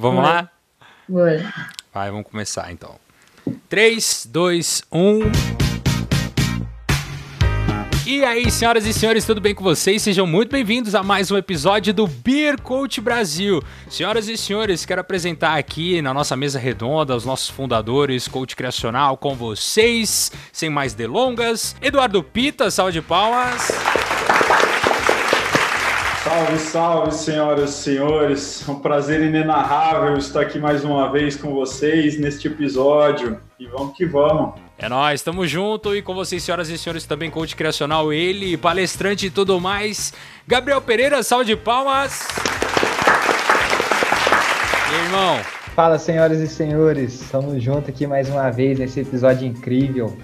Vamos lá? Bora. Vai, vamos começar então. 3, 2, 1. E aí, senhoras e senhores, tudo bem com vocês? Sejam muito bem-vindos a mais um episódio do Beer Coach Brasil. Senhoras e senhores, quero apresentar aqui na nossa mesa redonda os nossos fundadores, coach criacional, com vocês, sem mais delongas. Eduardo Pita, salve de palmas. Salve, salve, senhoras e senhores. É um prazer inenarrável estar aqui mais uma vez com vocês neste episódio. E vamos que vamos. É nóis, tamo junto e com vocês, senhoras e senhores, também coach criacional, ele, palestrante e tudo mais. Gabriel Pereira, salve de palmas. E aí, irmão? Fala, senhoras e senhores. Estamos juntos aqui mais uma vez nesse episódio incrível.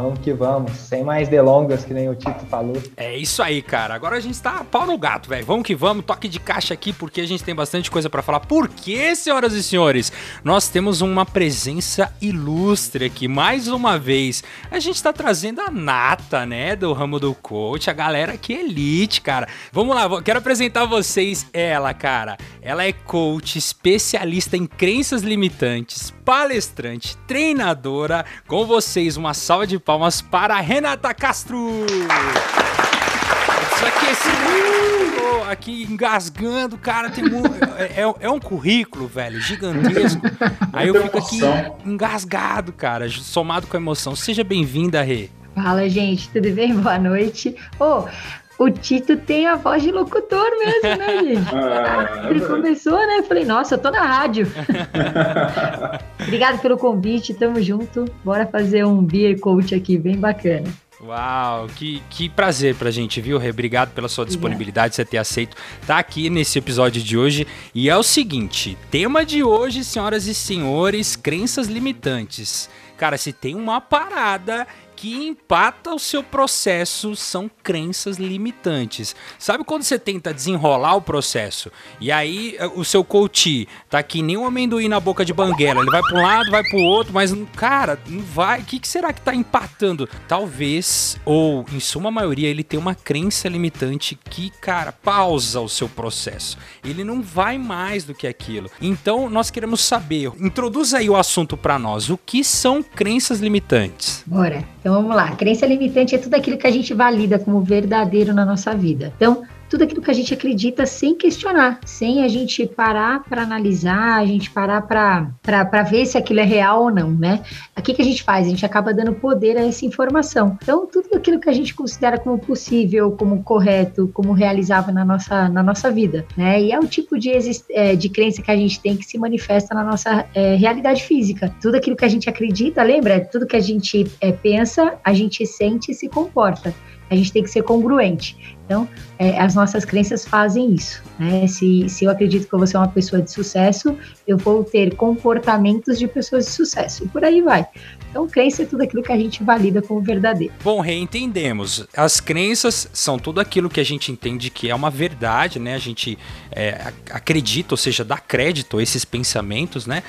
Vamos que vamos, sem mais delongas, que nem o Tito falou. É isso aí, cara. Agora a gente tá pau no gato, velho. Vamos que vamos, toque de caixa aqui, porque a gente tem bastante coisa pra falar. Por quê, senhoras e senhores? Nós temos uma presença ilustre aqui, mais uma vez. A gente tá trazendo a nata, né, do ramo do coach, a galera que é elite, cara. Vamos lá, quero apresentar a vocês ela, cara. Ela é coach, especialista em crenças limitantes, palestrante, treinadora. Com vocês, uma salva de palmas para a Renata Castro. Isso aqui, esse mundo aqui engasgando, cara, tem mu- é, é- é um currículo, velho, gigantesco. Aí eu fico aqui engasgado, cara, somado com a emoção. Seja bem-vinda, Rê. Fala, gente, tudo bem? Boa noite. Ô, o Tito tem a voz de locutor mesmo, né, gente? Ah, Ele começou, né? Eu falei, nossa, eu tô na rádio. Obrigado pelo convite, tamo junto. Bora fazer um beer coach aqui, bem bacana. Uau, que, que prazer pra gente, viu, Rê? Obrigado pela sua disponibilidade, você ter aceito estar aqui nesse episódio de hoje. E é o seguinte, tema de hoje, senhoras e senhores, crenças limitantes. Cara, se tem uma parada que empata o seu processo, são crenças limitantes. Sabe quando você tenta desenrolar o processo e aí eh, o seu coach tá que nem um amendoim na boca de banguela, ele vai para um lado, vai para o outro, mas cara, não vai. O que, que será que tá empatando? Talvez ou em suma maioria ele tem uma crença limitante que, cara, pausa o seu processo. Ele não vai mais do que aquilo. Então nós queremos saber, introduz aí o assunto para nós. O que são crenças limitantes? Bora. Então vamos lá. Crença limitante é tudo aquilo que a gente valida como verdadeiro na nossa vida. Então, tudo aquilo que a gente acredita sem questionar, sem a gente parar para analisar, a gente parar para ver se aquilo é real ou não, né? O que, que a gente faz? A gente acaba dando poder a essa informação. Então, tudo aquilo que a gente considera como possível, como correto, como realizável na nossa, na nossa vida, né? E é o tipo de, é, de crença que a gente tem que se manifesta na nossa é, realidade física. Tudo aquilo que a gente acredita, lembra? Tudo que a gente é, pensa, a gente sente e se comporta. A gente tem que ser congruente. Então, é, as nossas crenças fazem isso. Né? Se, se eu acredito que eu vou ser uma pessoa de sucesso, eu vou ter comportamentos de pessoas de sucesso. E por aí vai. Então, crença é tudo aquilo que a gente valida como verdadeiro. Bom, reentendemos. As crenças são tudo aquilo que a gente entende que é uma verdade, né? A gente é, ac- acredita, ou seja, dá crédito a esses pensamentos, né?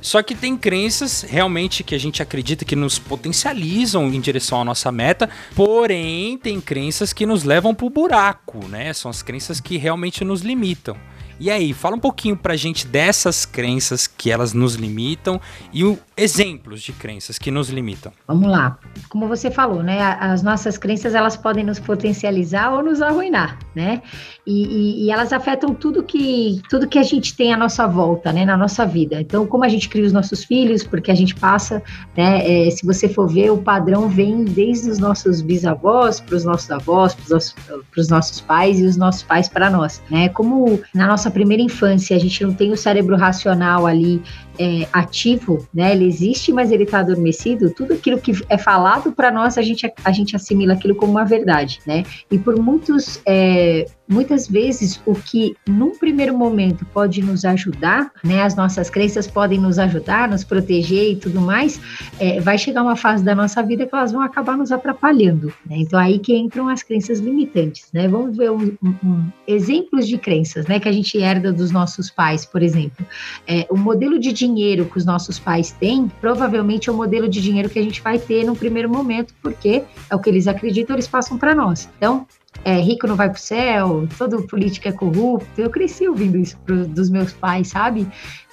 Só que tem crenças realmente que a gente acredita que nos potencializam em direção à nossa meta, porém tem crenças que nos levam pro buraco, né? São as crenças que realmente nos limitam. E aí, fala um pouquinho pra gente dessas crenças que elas nos limitam e o, exemplos de crenças que nos limitam. Vamos lá. Como você falou, né? As nossas crenças elas podem nos potencializar ou nos arruinar, né? E, e- e elas afetam tudo que tudo que a gente tem à nossa volta, né? Na nossa vida. Então, como a gente cria os nossos filhos, porque a gente passa, né? é, se você for ver, o padrão vem desde os nossos bisavós para os nossos avós, para os nossos, pros nossos pais e os nossos pais para nós, né? Como na nossa primeira infância a gente não tem o cérebro racional ali é, ativo, né? Ele existe, mas ele está adormecido. Tudo aquilo que é falado para nós, a gente, a gente assimila aquilo como uma verdade, né? E por muitos, é, muitas vezes, o que num primeiro momento pode nos ajudar, né? As nossas crenças podem nos ajudar, nos proteger e tudo mais, é, vai chegar uma fase da nossa vida que elas vão acabar nos atrapalhando, né? Então aí que entram as crenças limitantes, né? Vamos ver um, um- um- exemplos de crenças, né? Que a gente herda dos nossos pais, por exemplo. É, o modelo de dinheiro que os nossos pais têm, provavelmente é o modelo de dinheiro que a gente vai ter no primeiro momento, porque é o que eles acreditam, eles passam para nós. Então, é, rico não vai pro céu, todo político é corrupto. Eu cresci ouvindo isso pro- dos meus pais, sabe?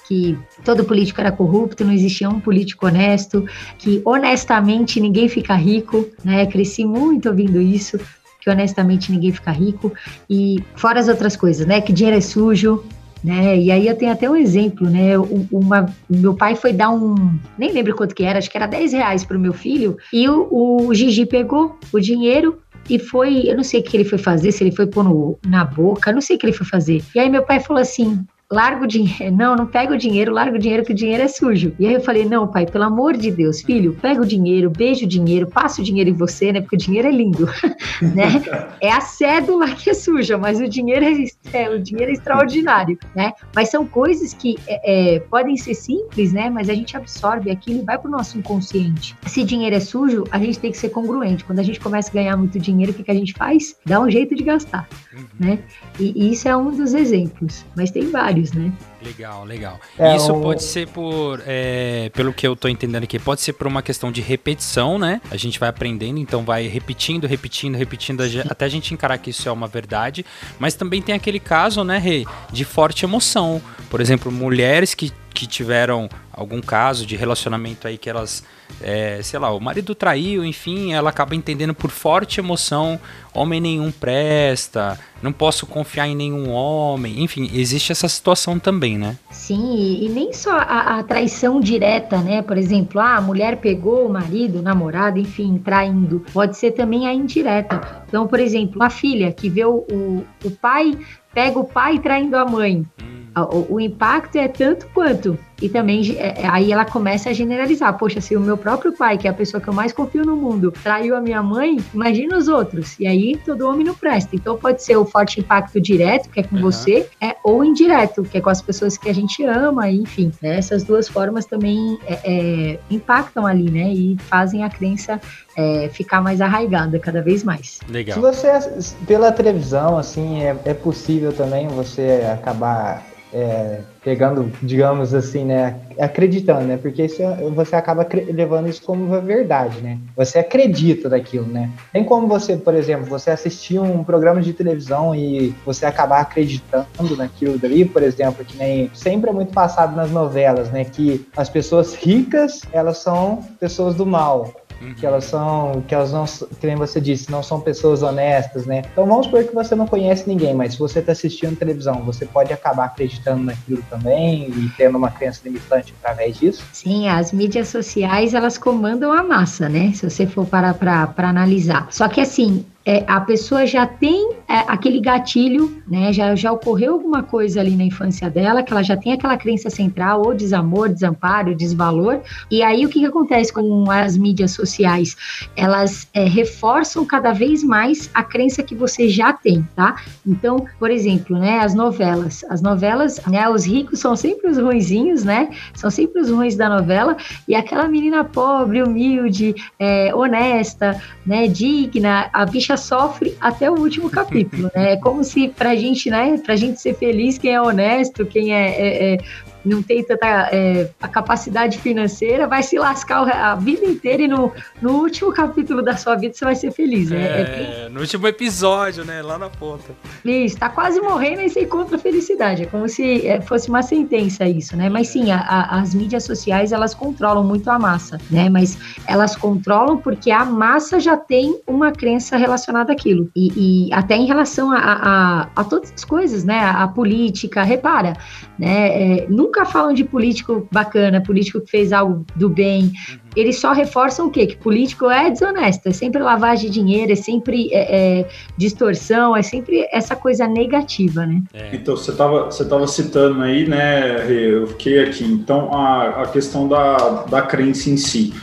que todo político era corrupto, não existia um político honesto, que honestamente ninguém fica rico, né? Cresci muito ouvindo isso, que honestamente ninguém fica rico, e fora as outras coisas, né? Que dinheiro é sujo, né? E aí eu tenho até um exemplo, né? Uma, meu pai foi dar um, nem lembro quanto que era, acho que era 10 reais para o meu filho, e o, o Gigi pegou o dinheiro e foi, eu não sei o que ele foi fazer, se ele foi pôr no, na boca, não sei o que ele foi fazer. E aí meu pai falou assim: larga o dinheiro. Não, não pega o dinheiro, larga o dinheiro que o dinheiro é sujo. E aí eu falei: não, pai, pelo amor de Deus, filho, pega o dinheiro, beija o dinheiro, passa o dinheiro em você, né? Porque o dinheiro é lindo, né? É a cédula que é suja, mas o dinheiro é, é o dinheiro é extraordinário, né? Mas são coisas que é, é, podem ser simples, né? Mas a gente absorve aquilo e vai para o nosso inconsciente. Se dinheiro é sujo, a gente tem que ser congruente. Quando a gente começa a ganhar muito dinheiro, o que, que a gente faz? Dá um jeito de gastar, uhum. né? E, e isso é um dos exemplos, mas tem vários né? Legal, legal. É, Isso o... pode ser por, é, pelo que eu tô entendendo aqui, pode ser por uma questão de repetição, né? A gente vai aprendendo, então vai repetindo, repetindo, repetindo, até a gente encarar que isso é uma verdade. Mas também tem aquele caso, né, Rei, de forte emoção. Por exemplo, mulheres que, que tiveram algum caso de relacionamento aí que elas, é, sei lá, o marido traiu, enfim, ela acaba entendendo por forte emoção, homem nenhum presta, não posso confiar em nenhum homem, enfim, existe essa situação também, né? Sim, e nem só a, a traição direta, né? Por exemplo, ah, a mulher pegou o marido, o namorado, enfim, traindo, pode ser também a indireta. Então, por exemplo, uma filha que vê o, o, o pai, pega o pai traindo a mãe. Hum o, o impacto é tanto quanto. E também é, é, aí ela começa a generalizar. Poxa, se o meu próprio pai, que é a pessoa que eu mais confio no mundo, traiu a minha mãe, imagina os outros. E aí todo homem não presta. Então pode ser o forte impacto direto, que é com uhum. você, é, ou indireto, que é com as pessoas que a gente ama, enfim. Né? Essas duas formas também é, é, impactam ali, né? E fazem a crença é, ficar mais arraigada cada vez mais. Legal. Se você, pela televisão, assim, é, é possível também você acabar é, pegando, digamos assim, né, acreditando, né, porque isso, você acaba levando isso como uma verdade, né, você acredita daquilo, né, tem como você, por exemplo, você assistir um programa de televisão e você acabar acreditando naquilo dali, por exemplo, que nem sempre é muito passado nas novelas, né, que as pessoas ricas, elas são pessoas do mal, Uhum. Que elas são, que elas não, que nem você disse, não são pessoas honestas, né? Então vamos supor que você não conhece ninguém, mas se você está assistindo televisão, você pode acabar acreditando naquilo também e tendo uma crença limitante através disso? Sim, as mídias sociais elas comandam a massa, né? Se você for parar para analisar. Só que assim, é, a pessoa já tem é, aquele gatilho, né? Já, já ocorreu alguma coisa ali na infância dela, que ela já tem aquela crença central, ou desamor, desamparo, desvalor. E aí o que, que acontece com as mídias sociais? Elas é, reforçam cada vez mais a crença que você já tem, tá? Então, por exemplo, né? As novelas. As novelas, né? Os ricos são sempre os ruinzinhos, né? São sempre os ruins da novela. E aquela menina pobre, humilde, é, honesta, né? Digna, a bicha sofre até o último capítulo, né? É como se pra gente, né, pra gente ser feliz, quem é honesto, quem é, é, é não tem tanta é, a capacidade financeira, vai se lascar a vida inteira e no, no último capítulo da sua vida você vai ser feliz, né? É, é no último episódio, né? Lá na ponta. Isso, tá quase morrendo e você encontra a felicidade. É como se é, fosse uma sentença isso, né? Mas sim, a, a, as mídias sociais, elas controlam muito a massa, né? Mas elas controlam porque a massa já tem uma crença relacionada àquilo. E, e até em relação a, a, todas as coisas, né? A, a política, repara, né? É, nunca falam de político bacana, político que fez algo do bem. Uhum. Eles só reforçam o quê? Que político é desonesto, é sempre lavagem de dinheiro, é sempre é, é, distorção, é sempre essa coisa negativa, né? É. Então, você estava você tava citando aí, né, eu fiquei aqui. Então, a, a questão da, da crença em si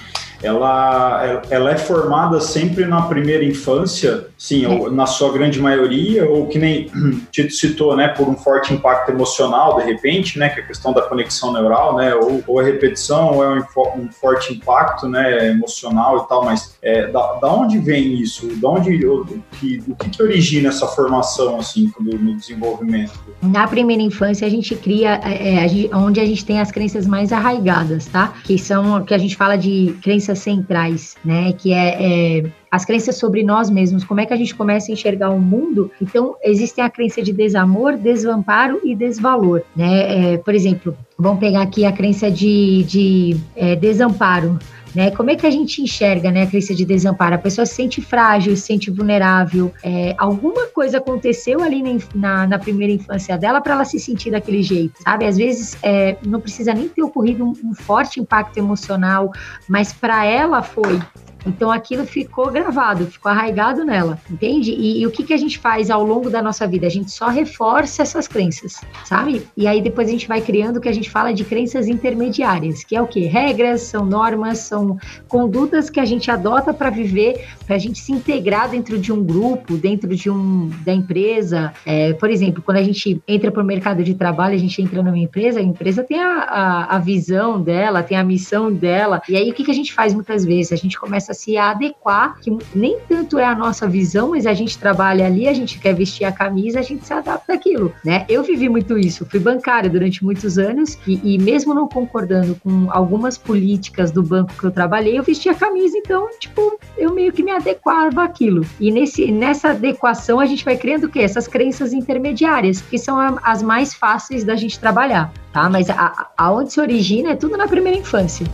ela, ela é formada sempre na primeira infância, sim, ou, na sua grande maioria, ou que nem Tito citou, né, por um forte impacto emocional, de repente, né, que é a questão da conexão neural, né, ou, ou a repetição, ou é um, um, forte impacto, né, emocional e tal, mas é, da, da onde vem isso? Da onde, o, que, o que, que origina essa formação, assim, no, no desenvolvimento? Na primeira infância, a gente cria, é, é, a gente, onde a gente tem as crenças mais arraigadas, tá? Que são, que a gente fala de crenças crenças centrais, né? Que é, é, as crenças sobre nós mesmos, como é que a gente começa a enxergar o mundo. Então, existem a crença de desamor, desamparo e desvalor, né? É, por exemplo, vamos pegar aqui a crença de, de é, desamparo. Né? Como é que a gente enxerga né, a crença de desamparo? A pessoa se sente frágil, se sente vulnerável. É, alguma coisa aconteceu ali na, na primeira infância dela para ela se sentir daquele jeito, sabe? Às vezes é, não precisa nem ter ocorrido um, um forte impacto emocional, mas para ela foi. Então aquilo ficou gravado, ficou arraigado nela, entende? E, e, o que, que a gente faz ao longo da nossa vida? A gente só reforça essas crenças, sabe? E aí depois a gente vai criando o que a gente fala de crenças intermediárias, que é o que? Regras, são normas, são condutas que a gente adota para viver, para a gente se integrar dentro de um grupo, dentro de um da empresa. É, por exemplo, quando a gente entra para o mercado de trabalho, a gente entra numa empresa, a empresa tem a, a, a visão dela, tem a missão dela. E aí o que, que a gente faz muitas vezes? A gente começa se adequar, que nem tanto é a nossa visão, mas a gente trabalha ali, a gente quer vestir a camisa, a gente se adapta àquilo, né? Eu vivi muito isso, fui bancária durante muitos anos e, e mesmo não concordando com algumas políticas do banco que eu trabalhei, eu vestia a camisa, então, tipo, eu meio que me adequava àquilo. E nesse, nessa adequação a gente vai criando o quê? Essas crenças intermediárias, que são as mais fáceis da gente trabalhar, tá? Mas a, aonde se origina é tudo na primeira infância.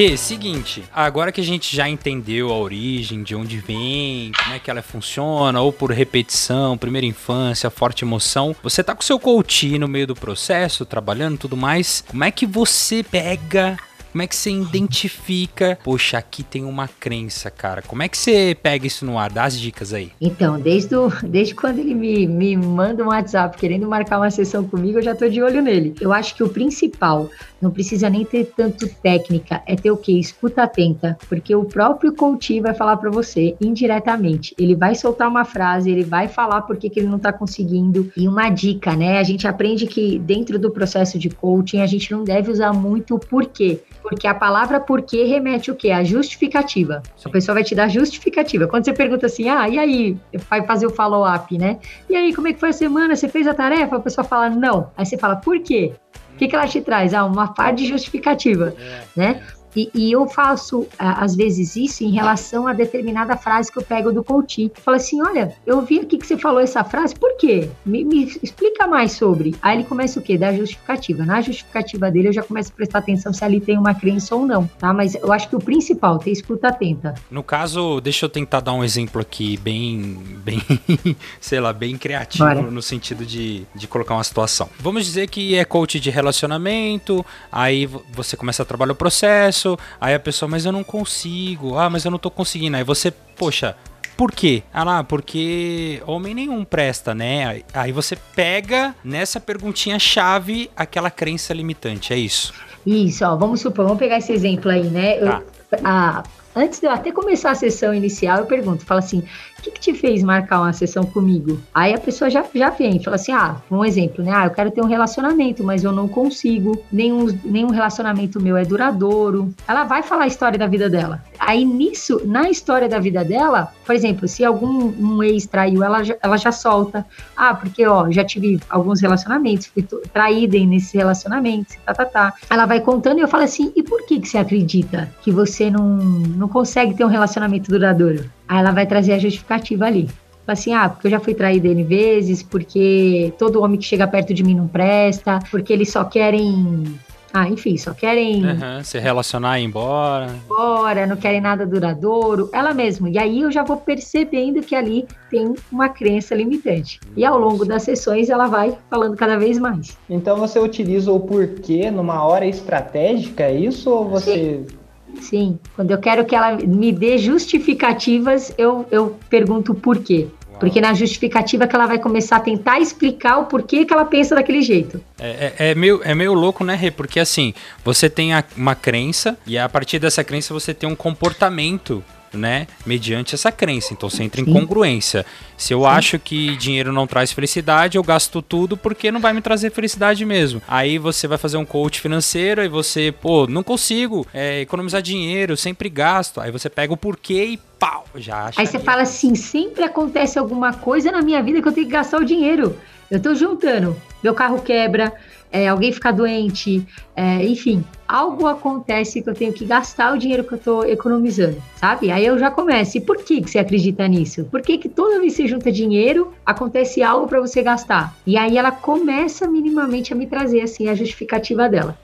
Rê, seguinte, agora que a gente já entendeu a origem, de onde vem, como é que ela funciona, ou por repetição, primeira infância, forte emoção, você tá com seu coach no meio do processo, trabalhando tudo mais, como é que você pega como é que você identifica? Poxa, aqui tem uma crença, cara. Como é que você pega isso no ar? Dá as dicas aí. Então, desde, o, desde quando ele me, me manda um WhatsApp querendo marcar uma sessão comigo, eu já tô de olho nele. Eu acho que o principal, não precisa nem ter tanto técnica, é ter o quê? Escuta atenta. Porque o próprio coach vai falar para você indiretamente. Ele vai soltar uma frase, ele vai falar por que, que ele não tá conseguindo. E uma dica, né? A gente aprende que dentro do processo de coaching, a gente não deve usar muito o porquê. Porque a palavra porquê remete o quê? A justificativa. Sim. A pessoa vai te dar justificativa. Quando você pergunta assim, ah, e aí? Vai fazer o follow-up, né? E aí, como é que foi a semana? Você fez a tarefa? A pessoa fala, não. Aí você fala, por quê? O que, que ela te traz? Ah, uma parte justificativa, é, né? E, e, eu faço, às vezes, isso em relação a determinada frase que eu pego do coach. Fala assim: olha, eu vi aqui que você falou essa frase, por quê? Me, me, explica mais sobre. Aí ele começa o quê? Da justificativa. Na justificativa dele, eu já começo a prestar atenção se ali tem uma crença ou não, tá? Mas eu acho que o principal, ter escuta atenta. No caso, deixa eu tentar dar um exemplo aqui bem, bem, sei lá, bem criativo Bora. no sentido de, de colocar uma situação. Vamos dizer que é coach de relacionamento, aí você começa a trabalhar o processo isso, aí a pessoa, mas eu não consigo, ah, mas eu não tô conseguindo. Aí você, poxa, por quê? Ah lá, porque homem nenhum presta, né? Aí você pega nessa perguntinha chave aquela crença limitante, é isso. Isso, ó, vamos supor, vamos pegar esse exemplo aí, né? Tá. Eu, a, antes de eu até começar a sessão inicial, eu pergunto, fala assim, o que, que, te fez marcar uma sessão comigo? Aí a pessoa já, já vem, fala assim, ah, um exemplo, né? Ah, eu quero ter um relacionamento, mas eu não consigo, nenhum, nenhum relacionamento meu é duradouro. Ela vai falar a história da vida dela. Aí nisso, na história da vida dela, por exemplo, se algum um ex traiu, ela, ela já solta. Ah, porque, ó, já tive alguns relacionamentos, fui traída nesse relacionamento, tá, tá, tá. Ela vai contando e eu falo assim, e por que, que você acredita que você não, não consegue ter um relacionamento duradouro? Aí ela vai trazer a justificativa ali. Assim, ah, porque eu já fui traída N vezes, porque todo homem que chega perto de mim não presta, porque eles só querem ah, enfim, só querem. Uhum, se relacionar e ir embora. Embora, não querem nada duradouro. Ela mesma. E aí eu já vou percebendo que ali tem uma crença limitante. E ao longo das sessões ela vai falando cada vez mais. Então você utiliza o porquê numa hora estratégica, é isso? Ou você. Sim. Sim, quando eu quero que ela me dê justificativas, eu, eu pergunto por quê. Porque na justificativa que ela vai começar a tentar explicar o porquê que ela pensa daquele jeito. É, é, é meio, é meio louco, né, Rê? Porque assim, você tem a, uma crença e a partir dessa crença você tem um comportamento né? Mediante essa crença. Então você entra em congruência. Se eu Sim. acho que dinheiro não traz felicidade, eu gasto tudo porque não vai me trazer felicidade mesmo. Aí você vai fazer um coach financeiro e você, pô, não consigo é, economizar dinheiro, sempre gasto. Aí você pega o porquê e pau, já acha. Aí você fala assim: sempre acontece alguma coisa na minha vida que eu tenho que gastar o dinheiro. Eu tô juntando, meu carro quebra, é, alguém ficar doente, é, enfim, algo acontece que eu tenho que gastar o dinheiro que eu estou economizando, sabe? Aí eu já começo. E por que, que você acredita nisso? Por que, que toda vez que você junta dinheiro, acontece algo para você gastar? E aí ela começa minimamente a me trazer assim a justificativa dela.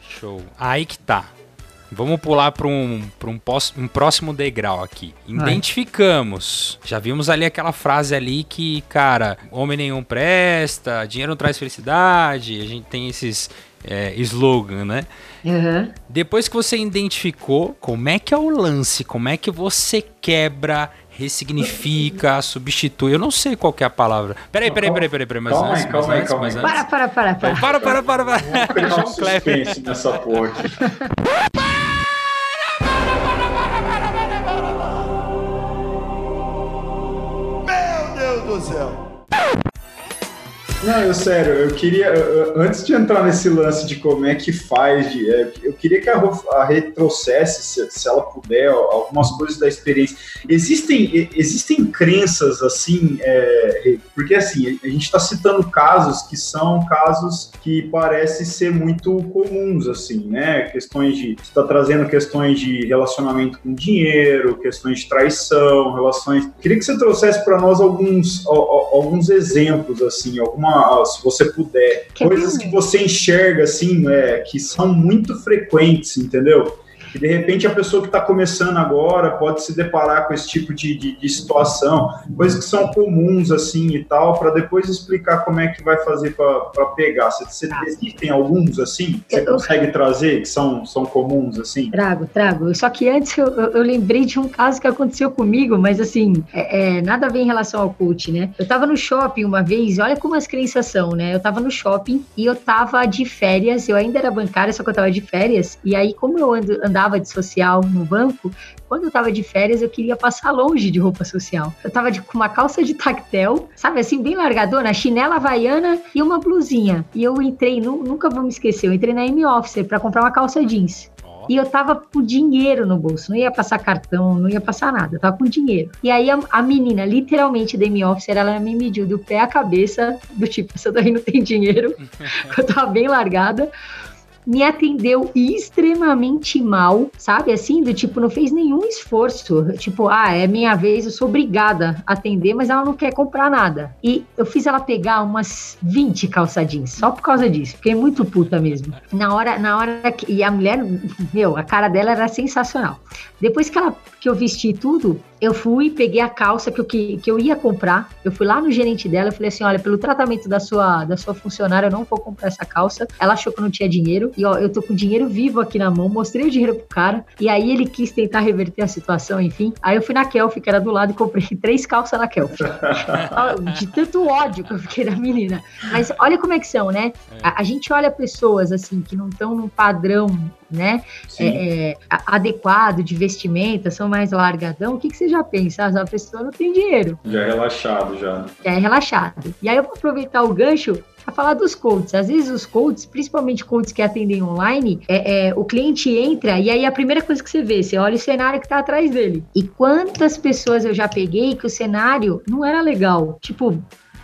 Show. Aí que tá. Vamos pular para um, um, um próximo degrau aqui. Identificamos. Já vimos ali aquela frase ali que, cara, homem nenhum presta, dinheiro não traz felicidade. A gente tem esses é, slogan, né? Uhum. Depois que você identificou, como é que é o lance? Como é que você quebra, ressignifica, substitui? Eu não sei qual é a palavra. Peraí, peraí, peraí, peraí, peraí. Mas calma antes, aí, calma aí, calma aí. Para, para, para, para. Para, para, para, para. Deixa um suspense nessa porra céu. Não, eu sério, eu queria, eu, antes de entrar nesse lance de como é que faz, de, é, eu queria que a, a Rê trouxesse, se, se, ela puder, algumas coisas da experiência. Existem, existem crenças assim, é, porque assim, a gente está citando casos que são casos que parecem ser muito comuns, assim, né? Questões de. Você está trazendo questões de relacionamento com dinheiro, questões de traição, relações. Queria que você trouxesse para nós alguns, alguns exemplos, assim, alguma uma, se você puder, que coisas que você enxerga assim, é, que são muito frequentes, entendeu? Que de repente a pessoa que está começando agora pode se deparar com esse tipo de, de, de situação, coisas que são comuns assim e tal, para depois explicar como é que vai fazer para pegar. Você, você tá. existem alguns assim? Você eu, consegue trazer que são, são comuns assim? Trago, trago. Só que antes eu, eu lembrei de um caso que aconteceu comigo, mas assim, é, é, nada a ver em relação ao coach, né? Eu estava no shopping uma vez, olha como as crenças são, né? Eu estava no shopping e eu estava de férias, eu ainda era bancária, só que eu estava de férias, e aí como eu ando, andava andava de social no banco, quando eu tava de férias, eu queria passar longe de roupa social. Eu tava de, com uma calça de tactel, sabe assim, bem largadona, chinela havaiana e uma blusinha. E eu entrei, nunca vou me esquecer, eu entrei na M-Officer para comprar uma calça jeans. E eu tava com dinheiro no bolso, não ia passar cartão, não ia passar nada, eu tava com dinheiro. E aí a, a menina, literalmente, da M-Officer, ela me mediu do pé à cabeça, do tipo, essa daí não tem dinheiro, eu tava bem largada me atendeu extremamente mal, sabe? Assim, do tipo, não fez nenhum esforço. Tipo, ah, é minha vez, eu sou obrigada a atender, mas ela não quer comprar nada. E eu fiz ela pegar umas 20 calça jeans, só por causa disso. Fiquei muito puta mesmo. Na hora, na hora que. E a mulher, meu, a cara dela era sensacional. Depois que, ela, que eu vesti tudo, eu fui, peguei a calça que eu, que, que eu ia comprar. Eu fui lá no gerente dela, eu falei assim: olha, pelo tratamento da sua, da sua funcionária, eu não vou comprar essa calça. Ela achou que eu não tinha dinheiro. E ó, eu tô com dinheiro vivo aqui na mão, mostrei o dinheiro pro cara. E aí ele quis tentar reverter a situação, enfim. Aí eu fui na Kelf, que era do lado, e comprei três calças na Kelf. De tanto ódio que eu fiquei da menina. Mas olha como é que são, né? A, a gente olha pessoas assim que não estão num padrão né? É, é, adequado de vestimenta, são mais largadão, o que, que você já pensa? Ah, a pessoa não tem dinheiro. Já é relaxado, já. Já é relaxado. E aí eu vou aproveitar o gancho para falar dos coaches. Às vezes os coaches, principalmente coaches que atendem online, é, é, o cliente entra e aí a primeira coisa que você vê, você olha o cenário que está atrás dele. E quantas pessoas eu já peguei que o cenário não era legal? Tipo,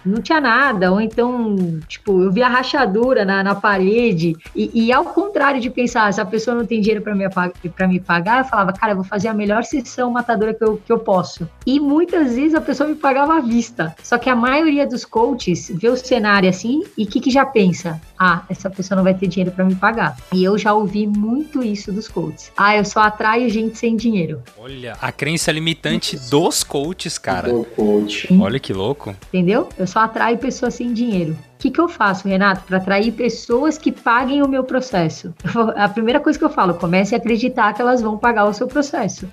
não tinha nada, ou então, tipo, eu via rachadura na, na parede, e, e, ao contrário de pensar, se a pessoa não tem dinheiro para me, pra me pagar, eu falava, cara, eu vou fazer a melhor sessão matadora que eu, que eu posso. E muitas vezes a pessoa me pagava à vista. Só que a maioria dos coaches vê o cenário assim e o que, que já pensa? Ah, essa pessoa não vai ter dinheiro para me pagar. E eu já ouvi muito isso dos coaches. Ah, eu só atraio gente sem dinheiro. Olha, a crença limitante dos coaches, cara. Do coach. Olha que louco. Entendeu? Eu só atraio pessoas sem dinheiro. O que, que eu faço, Renato, para atrair pessoas que paguem o meu processo? A primeira coisa que eu falo, comece a acreditar que elas vão pagar o seu processo.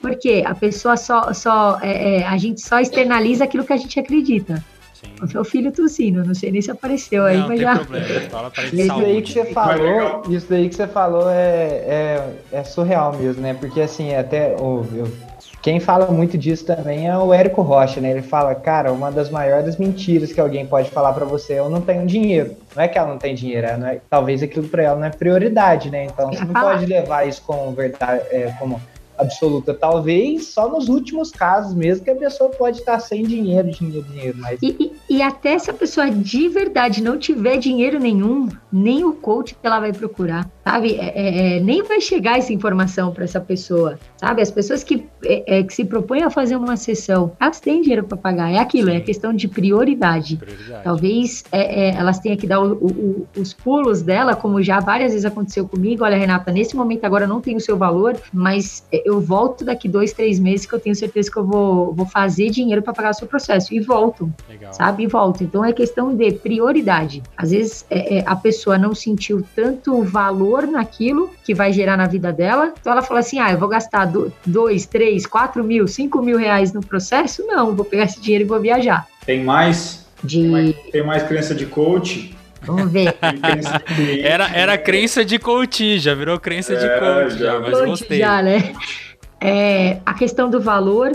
Porque a pessoa só, só é, é, a gente só externaliza aquilo que a gente acredita. Sim. O seu filho tossindo, não sei nem se apareceu aí, não, mas já. isso daí que você falou, isso daí que você falou é, é, é surreal mesmo, né? Porque assim, até oh, eu quem fala muito disso também é o Érico Rocha, né? Ele fala, cara, uma das maiores mentiras que alguém pode falar para você é eu não tenho dinheiro. Não é que ela não tem dinheiro, é, é talvez aquilo para ela não é prioridade, né? Então você não pode levar isso como verdade, é, como absoluta. Talvez só nos últimos casos mesmo que a pessoa pode estar sem dinheiro, dinheiro, dinheiro. Mas... E, e, e até se a pessoa de verdade não tiver dinheiro nenhum, nem o coach que ela vai procurar, sabe? É, é, é nem vai chegar essa informação para essa pessoa, sabe? As pessoas que, é, é, que se propõem a fazer uma sessão, elas têm dinheiro para pagar. É aquilo, Sim. é questão de prioridade. prioridade. Talvez é, elas tenham que dar o, o, os pulos dela, como já várias vezes aconteceu comigo. Olha, Renata, nesse momento agora não tem o seu valor, mas eu volto daqui dois, três meses que eu tenho certeza que eu vou, vou fazer dinheiro para pagar o seu processo. E volto, Legal. sabe? E volto. Então é questão de prioridade. Às vezes é, é, a pessoa não sentiu tanto valor naquilo que vai gerar na vida dela, então ela fala assim: ah, eu vou gastar dois, três, quatro mil, cinco mil reais no processo? Não, vou pegar esse dinheiro e vou viajar. Tem mais? De... Tem mais, tem mais crença de coach? Vamos ver. era, era crença de coach, já virou crença é, de coach, já, mas coach gostei. Já, né? É, a questão do valor,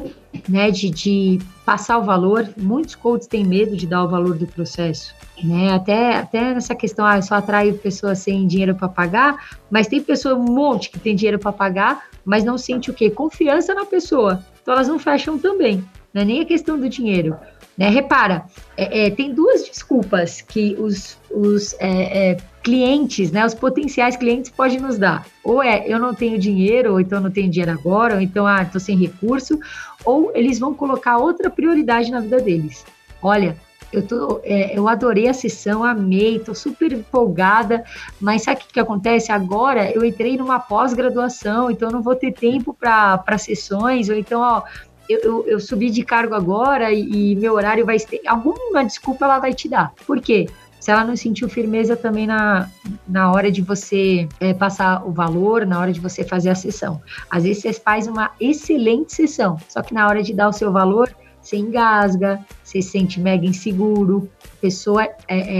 né, de, de passar o valor, muitos coaches têm medo de dar o valor do processo, né, até, até nessa questão, ah, só atrai pessoas sem dinheiro para pagar, mas tem pessoa, um monte que tem dinheiro para pagar, mas não sente o quê? Confiança na pessoa, então elas não fecham também, não é nem a questão do dinheiro, né? Repara, é, é, tem duas desculpas que os, os é, é, clientes, né, os potenciais clientes podem nos dar. Ou é eu não tenho dinheiro, ou então não tenho dinheiro agora, ou então ah, estou sem recurso, ou eles vão colocar outra prioridade na vida deles. Olha, eu, tô, é, eu adorei a sessão, amei, estou super empolgada, mas sabe o que, que acontece? Agora eu entrei numa pós-graduação, então não vou ter tempo para sessões, ou então, ó, eu, eu, eu, subi de cargo agora e, e meu horário vai ter. Alguma desculpa ela vai te dar. Por quê? se ela não sentiu firmeza também na, na hora de você é, passar o valor, na hora de você fazer a sessão. Às vezes você faz uma excelente sessão, só que na hora de dar o seu valor, você engasga, você se sente mega inseguro. Pessoa, é,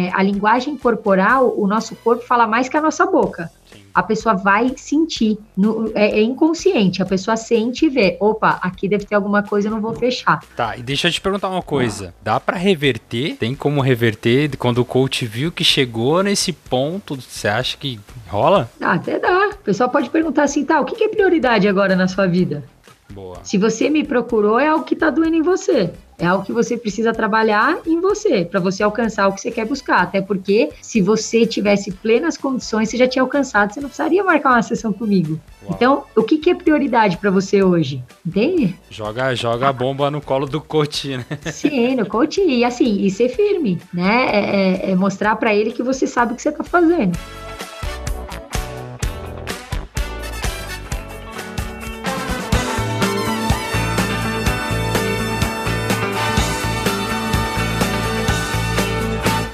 é, a linguagem corporal, o nosso corpo fala mais que a nossa boca a pessoa vai sentir. No, é, é, inconsciente, a pessoa sente e vê. Opa, aqui deve ter alguma coisa, eu não vou fechar. Tá, e deixa eu te perguntar uma coisa. Dá para reverter? Tem como reverter quando o coach viu que chegou nesse ponto? Você acha que rola? Ah, até dá. O pessoal pode perguntar assim, tá, o que é prioridade agora na sua vida? Boa. Se você me procurou, é algo que tá doendo em você. É algo que você precisa trabalhar em você, para você alcançar o que você quer buscar. Até porque, se você tivesse plenas condições, você já tinha alcançado, você não precisaria marcar uma sessão comigo. Uau. Então, o que, que é prioridade para você hoje? Entende? Joga, joga a bomba no colo do coach, né? Sim, no coach. E assim, e ser firme, né? É, é, é mostrar para ele que você sabe o que você tá fazendo.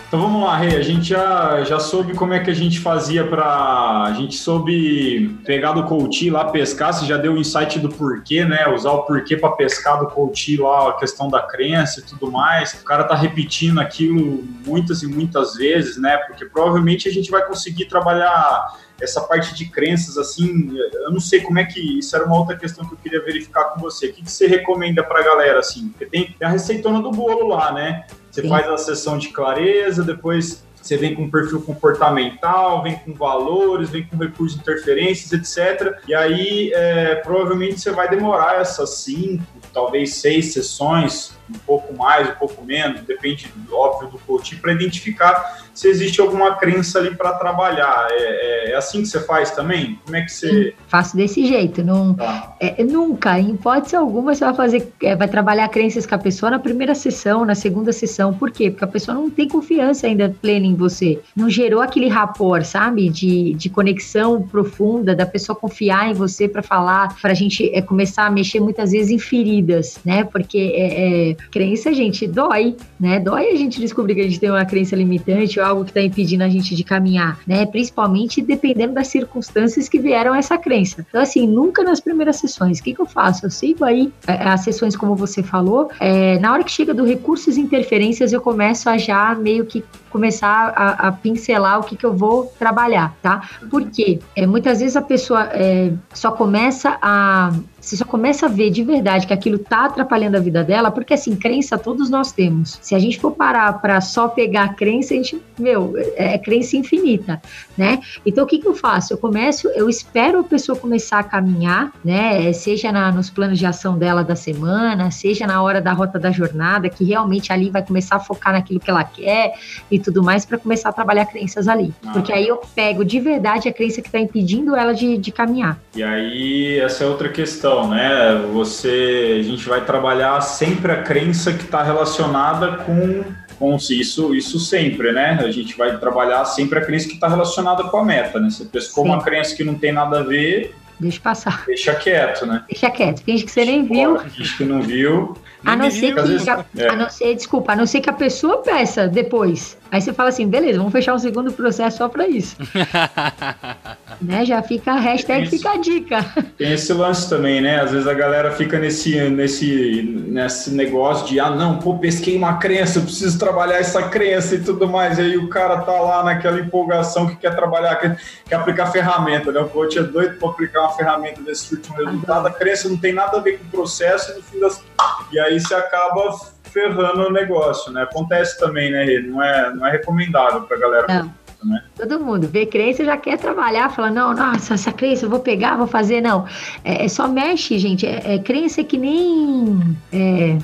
Então vamos lá, Rei. A gente já, já soube como é que a gente fazia para. A gente soube pegar do coach lá pescar, você já deu o insight do porquê, né? Usar o porquê para pescar do coach lá, a questão da crença e tudo mais. O cara tá repetindo aquilo muitas e muitas vezes, né? Porque provavelmente a gente vai conseguir trabalhar essa parte de crenças, assim, eu não sei como é que isso era uma outra questão que eu queria verificar com você. O que, que você recomenda para a galera, assim? Porque tem a receitona do bolo lá, né? Você Sim. faz a sessão de clareza, depois você vem com perfil comportamental, vem com valores, vem com recursos de interferências, etc. E aí, é, provavelmente você vai demorar essas cinco, talvez seis sessões, um pouco mais, um pouco menos, depende, óbvio, do coach, para identificar se existe alguma crença ali para trabalhar. É, é, é, assim que você faz também? Como é que você. Faço desse jeito. Não, tá. é, nunca, em hipótese alguma, você vai fazer, é, vai trabalhar crenças com a pessoa na primeira sessão, na segunda sessão. Por quê? Porque a pessoa não tem confiança ainda plena em você. Não gerou aquele rapport, sabe? De, de conexão profunda, da pessoa confiar em você para falar, para a gente é, começar a mexer muitas vezes em feridas, né? Porque é, crença, gente, dói, né? Dói a gente descobrir que a gente tem uma crença limitante ou algo que está impedindo a gente de caminhar, né? Principalmente dependendo das circunstâncias que vieram essa crença. Então, assim, nunca nas primeiras sessões. O que, que eu faço? Eu sigo aí é, as sessões, como você falou. É, na hora que chega do recursos e interferências, eu começo a já meio que começar a, a pincelar o que, que eu vou trabalhar, tá? Porque é, muitas vezes a pessoa é, só começa a você só começa a ver de verdade que aquilo tá atrapalhando a vida dela, porque assim, crença todos nós temos. Se a gente for parar para só pegar a crença, a gente, meu, é, é crença infinita, né? Então o que que eu faço? Eu começo, eu espero a pessoa começar a caminhar, né? Seja na, nos planos de ação dela da semana, seja na hora da rota da jornada, que realmente ali vai começar a focar naquilo que ela quer e tudo mais, para começar a trabalhar crenças ali. Ah. Porque aí eu pego de verdade a crença que está impedindo ela de, de caminhar. E aí, essa é outra questão questão, né? Você, a gente vai trabalhar sempre a crença que está relacionada com, com isso, isso sempre, né? A gente vai trabalhar sempre a crença que está relacionada com a meta, né? Você pescou Sim. uma crença que não tem nada a ver, Deixa passar. Deixa quieto, né? Deixa quieto. Finge que você nem viu. Finge que não viu. A não, ser que, a, é. a não ser, desculpa, a não ser que a pessoa peça depois. Aí você fala assim, beleza, vamos fechar um segundo processo só para isso. né? Já fica a hashtag, Isso. fica a dica. Tem esse lance também, né? Às vezes a galera fica nesse, nesse, nesse negócio de, ah, não, pô, pesquei uma crença, eu preciso trabalhar essa crença e tudo mais. Aí o cara tá lá naquela empolgação que quer trabalhar, quer, quer aplicar ferramenta, né? O coach é doido para aplicar uma ferramenta desse último resultado. A crença não tem nada a ver com o processo e no fim das. E aí você acaba ferrando o negócio, né? Acontece também, né, Rê? Não é, não é recomendável pra galera. Não. Né? Todo mundo vê crença já quer trabalhar, fala, não, nossa, essa crença eu vou pegar, vou fazer, não. É, é só mexe, gente. É, é crença que nem. É,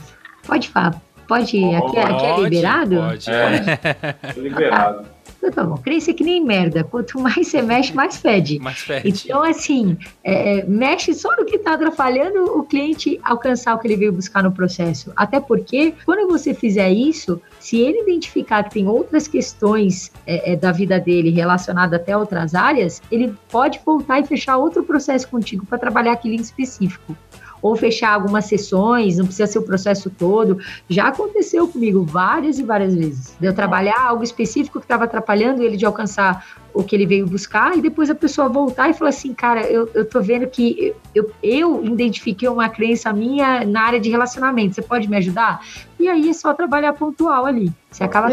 pode falar. Pode, aqui, aqui é liberado? Pode, é. é liberado. Então tá bom, crença é que nem merda. Quanto mais você mexe, mais fede. Mais fede. Então, assim, é, mexe só no que está atrapalhando o cliente alcançar o que ele veio buscar no processo. Até porque, quando você fizer isso, se ele identificar que tem outras questões é, é, da vida dele relacionadas até outras áreas, ele pode voltar e fechar outro processo contigo para trabalhar aquele em específico ou fechar algumas sessões, não precisa ser o processo todo. Já aconteceu comigo várias e várias vezes. De eu trabalhar algo específico que estava atrapalhando ele de alcançar o que ele veio buscar, e depois a pessoa voltar e falar assim, cara, eu, eu tô vendo que eu, eu identifiquei uma crença minha na área de relacionamento, você pode me ajudar? E aí é só trabalhar pontual ali. Você acaba.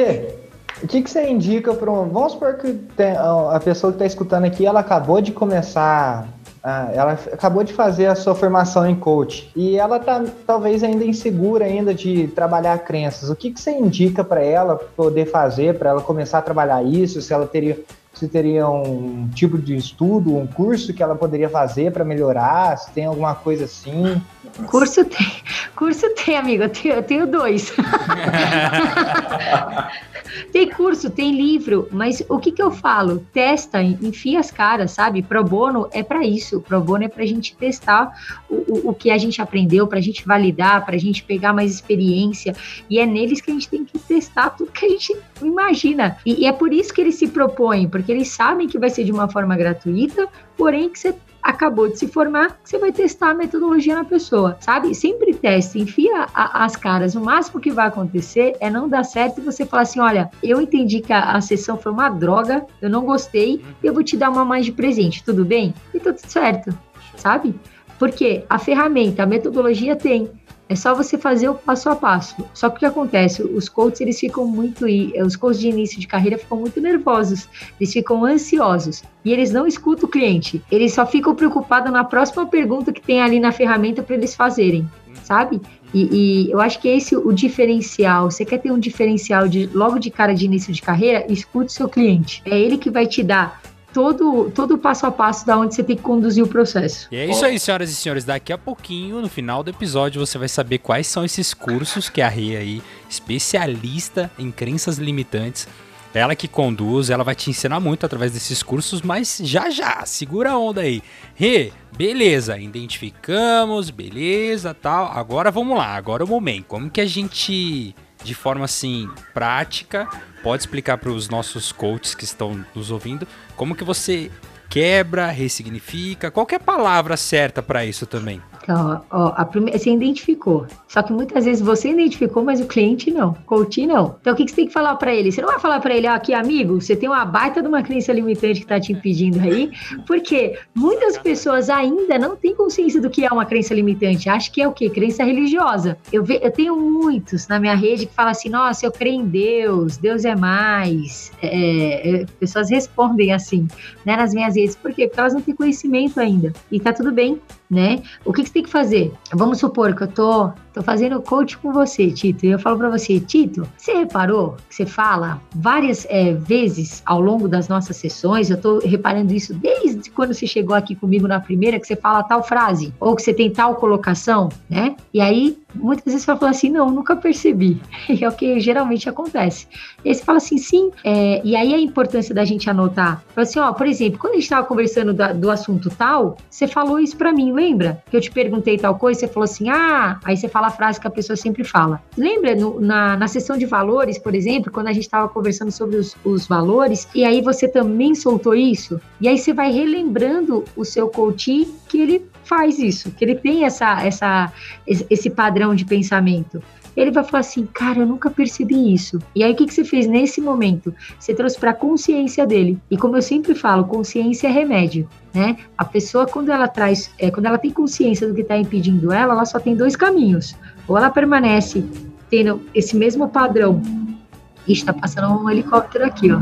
O que, que você indica para um. Vamos supor que tem, a pessoa que está escutando aqui, ela acabou de começar ah, ela acabou de fazer a sua formação em coach e ela tá talvez ainda insegura ainda de trabalhar crenças. O que, que você indica para ela poder fazer para ela começar a trabalhar isso? Se ela teria se teria um tipo de estudo, um curso que ela poderia fazer para melhorar? Se tem alguma coisa assim? Curso tem, curso tem, amigo. Eu tenho, eu tenho dois. tem curso, tem livro, mas o que, que eu falo? Testa, enfia as caras, sabe? Pro bono é para isso. Pro bono é para a gente testar o, o, o, que a gente aprendeu, para a gente validar, para a gente pegar mais experiência. E é neles que a gente tem que testar tudo que a gente imagina. E, e é por isso que eles se propõem, porque eles sabem que vai ser de uma forma gratuita, porém que você acabou de se formar, você vai testar a metodologia na pessoa, sabe? Sempre teste, enfia a, as caras. O máximo que vai acontecer é não dar certo e você falar assim: olha, eu entendi que a, a sessão foi uma droga, eu não gostei, e eu vou te dar uma mais de presente, tudo bem? E tá tudo certo, sabe? Porque a ferramenta, a metodologia tem. É só você fazer o passo a passo. Só que o que acontece? Os coaches, eles ficam muito. Os coaches de início de carreira ficam muito nervosos. Eles ficam ansiosos. E eles não escutam o cliente. Eles só ficam preocupados na próxima pergunta que tem ali na ferramenta para eles fazerem. Sabe? E, e, eu acho que esse é o diferencial. Você quer ter um diferencial de logo de cara de início de carreira? Escute seu cliente. É ele que vai te dar todo, todo o passo a passo da onde você tem que conduzir o processo. E é isso aí, senhoras e senhores. Daqui a pouquinho, no final do episódio, você vai saber quais são esses cursos que a Rê aí, especialista em crenças limitantes, ela que conduz, ela vai te ensinar muito através desses cursos, mas já já, segura a onda aí. Rê, beleza, identificamos, beleza, tal. Agora vamos lá, agora é o momento. Como que a gente, de forma assim, prática, pode explicar para os nossos coaches que estão nos ouvindo como que você quebra, ressignifica, qualquer palavra certa para isso também. Então, ó, você identificou. Só que muitas vezes você identificou, mas o cliente não. O coach não. Então, o que, que você tem que falar para ele? Você não vai falar para ele, ó, aqui, amigo, você tem uma baita de uma crença limitante que tá te impedindo aí, porque muitas pessoas ainda não têm consciência do que é uma crença limitante. Acho que é o quê? Crença religiosa. Eu, ve, eu tenho muitos na minha rede que falam assim, nossa, eu creio em Deus, Deus é mais. É, é, pessoas respondem assim, né, nas minhas redes. Por quê? Porque elas não têm conhecimento ainda. E tá tudo bem, né? O que, que você tem que fazer? Vamos supor que eu tô, tô fazendo coach com você, Tito, e eu falo para você, Tito, você reparou que você fala várias é, vezes ao longo das nossas sessões, eu tô reparando isso desde quando você chegou aqui comigo na primeira, que você fala tal frase, ou que você tem tal colocação, né? E aí, muitas vezes você fala assim, não, nunca percebi. E é o que geralmente acontece. E aí você fala assim, sim, é, e aí a importância da gente anotar. Fala assim, ó, por exemplo, quando a gente tava conversando do, do assunto tal, você falou isso para mim, lembra? Que eu te perguntei tal coisa, você falou assim, ah, aí você fala a frase que a pessoa sempre fala. Lembra no, na, na sessão de valores, por exemplo, quando a gente estava conversando sobre os, os valores, e aí você também soltou isso? E aí você vai relembrando o seu coach que ele faz isso, que ele tem essa, essa, esse padrão de pensamento ele vai falar assim, cara, eu nunca percebi isso. E aí o que, que você fez nesse momento? Você trouxe para a consciência dele. E como eu sempre falo, consciência é remédio, né? A pessoa quando ela traz, é, quando ela tem consciência do que está impedindo ela, ela só tem dois caminhos. Ou ela permanece tendo esse mesmo padrão Ixi, tá passando um helicóptero aqui, ó.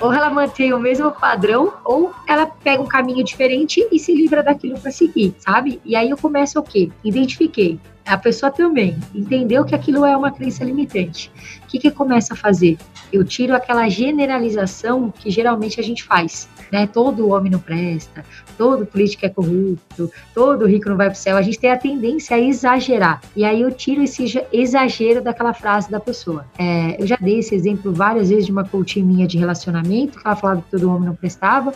Ou ela mantém o mesmo padrão, ou ela pega um caminho diferente e se livra daquilo para seguir, sabe? E aí eu começo o quê? Identifiquei a pessoa também entendeu que aquilo é uma crença limitante. O que, que começa a fazer? Eu tiro aquela generalização que geralmente a gente faz. Né? Todo homem não presta, todo político é corrupto, todo rico não vai para o céu. A gente tem a tendência a exagerar. E aí eu tiro esse exagero daquela frase da pessoa. É, eu já dei esse exemplo várias vezes de uma coaching minha de relacionamento, que ela falava que todo homem não prestava.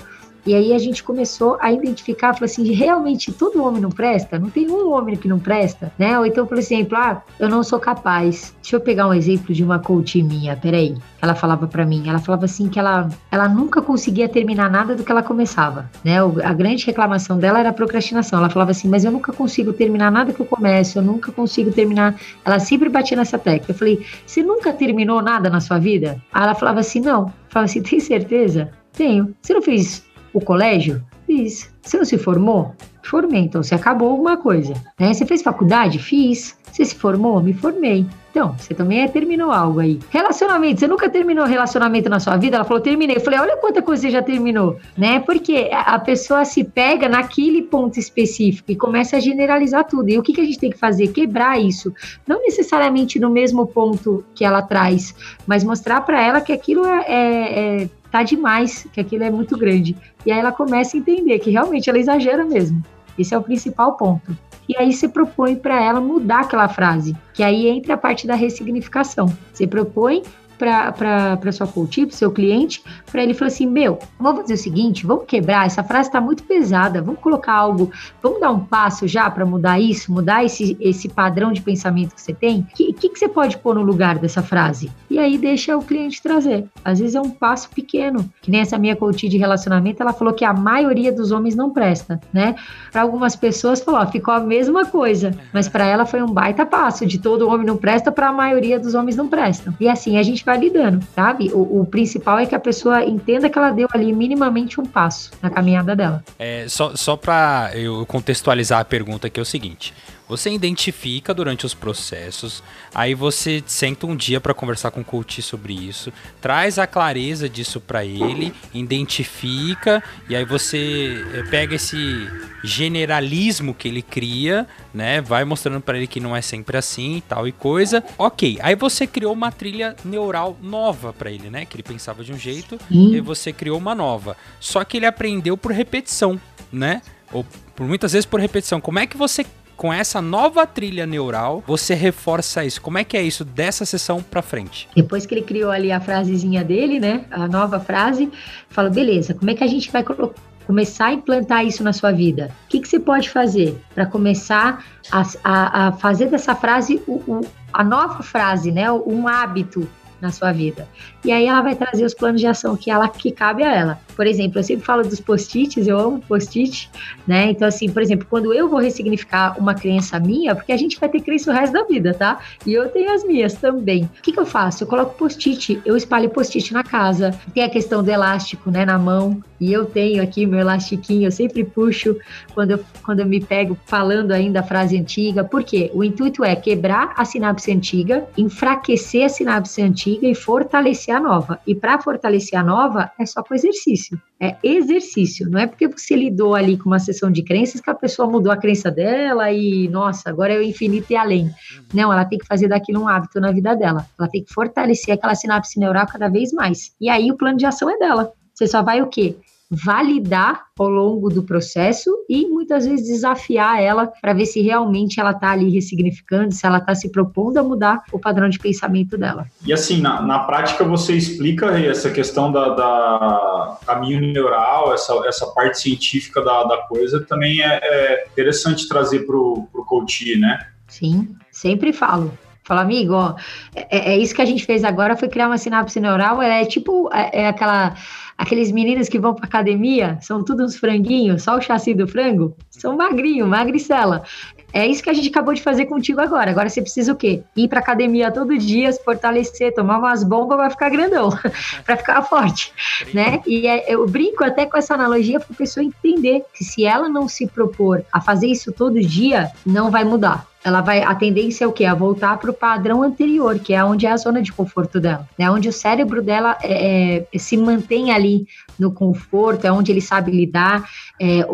E aí a gente começou a identificar, falou assim, realmente todo homem não presta? Não tem um homem que não presta, né? Ou então, por exemplo, ah, eu não sou capaz. Deixa eu pegar um exemplo de uma coach minha, peraí. Ela falava para mim, ela falava assim que ela, ela nunca conseguia terminar nada do que ela começava, né? A grande reclamação dela era a procrastinação. Ela falava assim, mas eu nunca consigo terminar nada que eu começo, eu nunca consigo terminar. Ela sempre batia nessa tecla. Eu falei, você nunca terminou nada na sua vida? Aí ela falava assim, não. Eu falava assim, tem certeza? Tenho. Você não fez o colégio? Fiz. Você não se formou? Formei, então você acabou alguma coisa. Né? Você fez faculdade? Fiz. Você se formou? Me formei. Então, você também é, terminou algo aí. Relacionamento, você nunca terminou relacionamento na sua vida? Ela falou, terminei. Eu falei, olha quanta coisa você já terminou, né? Porque a pessoa se pega naquele ponto específico e começa a generalizar tudo. E o que, que a gente tem que fazer? Quebrar isso. Não necessariamente no mesmo ponto que ela traz, mas mostrar para ela que aquilo é, é, é tá demais, que aquilo é muito grande. E aí ela começa a entender que realmente ela exagera mesmo. Esse é o principal ponto. E aí você propõe para ela mudar aquela frase, que aí entra a parte da ressignificação. Você propõe para sua coach, para seu cliente, para ele falar assim: Meu, vamos fazer o seguinte, vamos quebrar, essa frase está muito pesada, vamos colocar algo, vamos dar um passo já para mudar isso, mudar esse, esse padrão de pensamento que você tem? O que, que, que, você pode pôr no lugar dessa frase? E aí deixa o cliente trazer. Às vezes é um passo pequeno, que nem essa minha coach de relacionamento, ela falou que a maioria dos homens não presta, né? Para algumas pessoas falou, ó, ficou a mesma coisa, mas para ela foi um baita passo de todo homem não presta para a maioria dos homens não prestam. E assim a gente validando, sabe? O, o, principal é que a pessoa entenda que ela deu ali minimamente um passo na caminhada dela. É, só só para eu contextualizar a pergunta que é o seguinte. Você identifica durante os processos, aí você senta um dia para conversar com o coach sobre isso, traz a clareza disso para ele, identifica e aí você eh, pega esse generalismo que ele cria, né? Vai mostrando para ele que não é sempre assim tal e coisa. OK. Aí você criou uma trilha neural nova para ele, né? Que ele pensava de um jeito e você criou uma nova. Só que ele aprendeu por repetição, né? Ou por muitas vezes por repetição. Como é que você com essa nova trilha neural, você reforça isso. Como é que é isso dessa sessão para frente? Depois que ele criou ali a frasezinha dele, né? A nova frase, fala, beleza, como é que a gente vai começar a implantar isso na sua vida? O que, que você pode fazer para começar a, a, a, fazer dessa frase o, o, a nova frase, né? Um hábito na sua vida. E aí ela vai trazer os planos de ação que ela que cabe a ela. Por exemplo, eu sempre falo dos post-its, eu amo post-it, né? Então, assim, por exemplo, quando eu vou ressignificar uma crença minha, porque a gente vai ter crença o resto da vida, tá? E eu tenho as minhas também. O que, que eu faço? Eu coloco post-it, eu espalho post-it na casa. Tem a questão do elástico, né, na mão. E eu tenho aqui meu elastiquinho, eu sempre puxo quando eu, quando eu me pego falando ainda a frase antiga. Por quê? O intuito é quebrar a sinapse antiga, enfraquecer a sinapse antiga e fortalecer a nova. E para fortalecer a nova, é só com exercício. É exercício. Não é porque você lidou ali com uma sessão de crenças que a pessoa mudou a crença dela e, nossa, agora é o infinito e além. Não, ela tem que fazer daquilo um hábito na vida dela. Ela tem que fortalecer aquela sinapse neural cada vez mais. E aí o plano de ação é dela. Você só vai o quê? Validar ao longo do processo e muitas vezes desafiar ela para ver se realmente ela está ali ressignificando, se ela está se propondo a mudar o padrão de pensamento dela. E assim, na, na prática você explica essa questão da, da caminho neural, essa, essa parte científica da, da coisa também é, é interessante trazer para o coach, né? Sim, sempre falo. Fala, amigo, ó, é, é, isso que a gente fez agora, foi criar uma sinapse neural, é tipo, é, é aquela Aqueles meninos que vão para academia, são todos uns franguinhos, só o chassi do frango, são magrinho, magricela. É isso que a gente acabou de fazer contigo agora. Agora você precisa o quê? Ir para academia todo dia, se fortalecer, tomar umas bombas, vai ficar grandão, para ficar forte, né? E é, eu brinco até com essa analogia para a pessoa entender que se ela não se propor a fazer isso todo dia, não vai mudar ela vai a tendência é o que a voltar para o padrão anterior que é onde é a zona de conforto dela né? Onde o cérebro dela é, é, se mantém ali no conforto é onde ele sabe lidar. É,